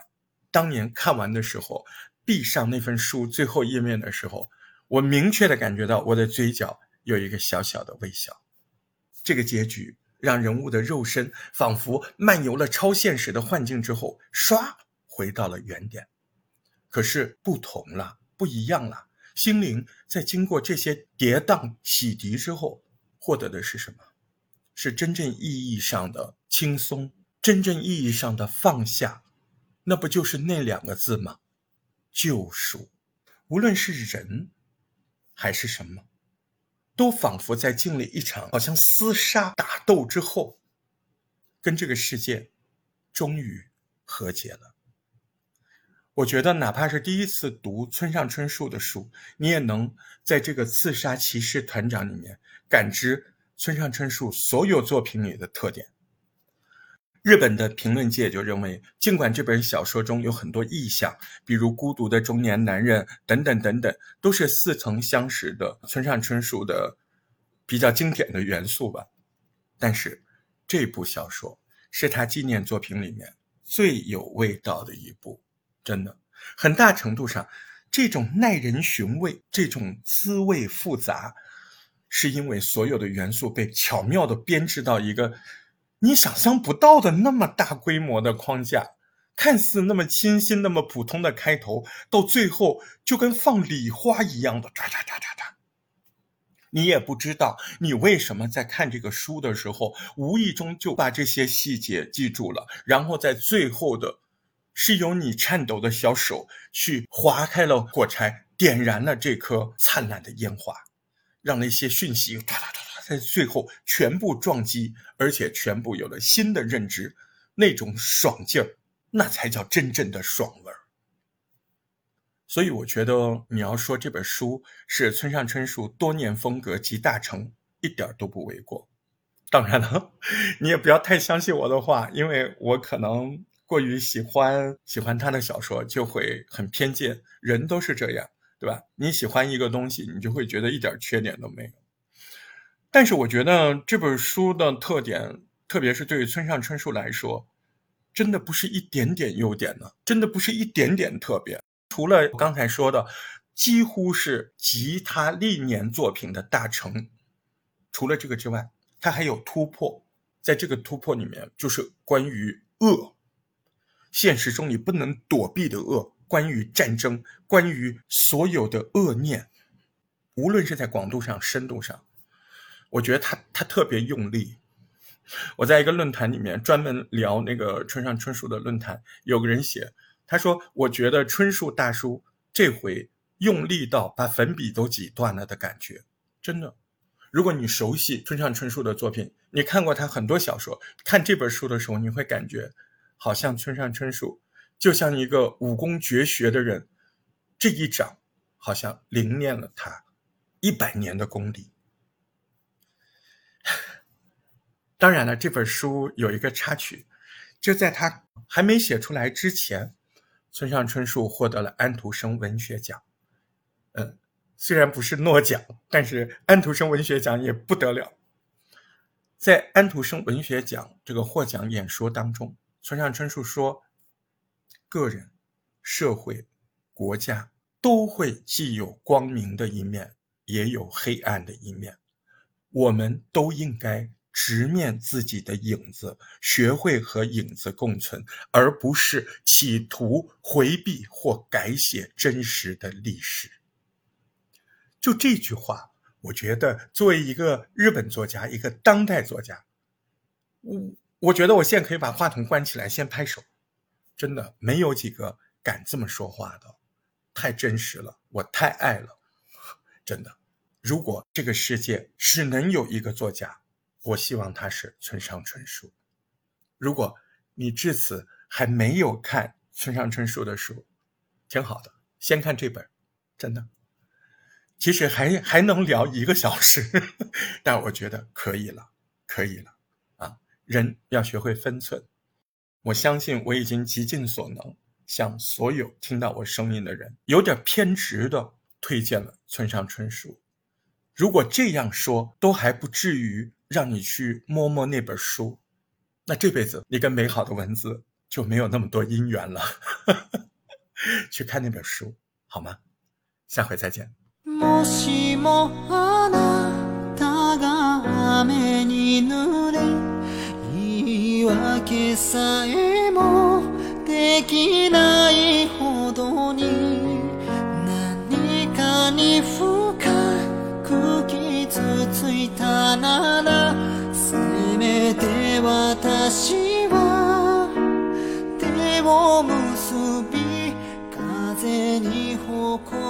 当年看完的时候，闭上那份书最后页面的时候。我明确的感觉到我的嘴角有一个小小的微笑，这个结局让人物的肉身仿佛漫游了超现实的幻境之后，唰回到了原点。可是不同了，不一样了。心灵在经过这些跌宕洗涤之后，获得的是什么？是真正意义上的轻松，真正意义上的放下。那不就是那两个字吗？救赎。无论是人。还是什么，都仿佛在经历一场好像厮杀打斗之后，跟这个世界终于和解了。我觉得，哪怕是第一次读村上春树的书，你也能在这个刺杀骑士团长里面感知村上春树所有作品里的特点。日本的评论界就认为，尽管这本小说中有很多意象，比如孤独的中年男人等等等等，都是似曾相识的村上春树的比较经典的元素吧。但是，这部小说是他纪念作品里面最有味道的一部，真的，很大程度上，这种耐人寻味，这种滋味复杂，是因为所有的元素被巧妙地编织到一个。你想象不到的那么大规模的框架，看似那么清新、那么普通的开头，到最后就跟放礼花一样的唰唰唰唰唰。你也不知道你为什么在看这个书的时候，无意中就把这些细节记住了，然后在最后的，是由你颤抖的小手去划开了火柴，点燃了这颗灿烂的烟花，让那些讯息唰唰唰。在最后全部撞击，而且全部有了新的认知，那种爽劲儿，那才叫真正的爽味儿。所以我觉得你要说这本书是村上春树多年风格集大成，一点都不为过。当然了，你也不要太相信我的话，因为我可能过于喜欢喜欢他的小说，就会很偏见。人都是这样，对吧？你喜欢一个东西，你就会觉得一点缺点都没有。但是我觉得这本书的特点，特别是对于村上春树来说，真的不是一点点优点呢，真的不是一点点特别。除了我刚才说的，几乎是集他历年作品的大成。除了这个之外，他还有突破。在这个突破里面，就是关于恶，现实中你不能躲避的恶，关于战争，关于所有的恶念，无论是在广度上、深度上。我觉得他他特别用力。我在一个论坛里面专门聊那个村上春树的论坛，有个人写，他说：“我觉得春树大叔这回用力到把粉笔都挤断了的感觉，真的。如果你熟悉村上春树的作品，你看过他很多小说，看这本书的时候，你会感觉好像村上春树就像一个武功绝学的人，这一掌好像凝练了他一百年的功力。当然了，这本书有一个插曲，就在他还没写出来之前，村上春树获得了安徒生文学奖。嗯。虽然不是诺奖，但是安徒生文学奖也不得了。在安徒生文学奖这个获奖演说当中，村上春树说：“个人、社会、国家都会既有光明的一面，也有黑暗的一面。我们都应该直面自己的影子，学会和影子共存，而不是企图回避或改写真实的历史。”就这句话，我觉得作为一个日本作家，一个当代作家，我我觉得我现在可以把话筒关起来，先拍手。真的没有几个敢这么说话的，太真实了，我太爱了。真的，如果这个世界只能有一个作家，我希望他是村上春树。如果你至此还没有看村上春树的书，挺好的，先看这本，真的。其实还还能聊一个小时，但我觉得可以了，可以了啊！人要学会分寸。我相信我已经极尽所能，向所有听到我声音的人，有点偏执的推荐了村上春树。如果这样说都还不至于让你去摸摸那本书，那这辈子你跟美好的文字就没有那么多姻缘了。去看那本书好吗？下回再见。もしもあなたが雨に濡れ言い訳さえもできない 私は手を結び風に誇る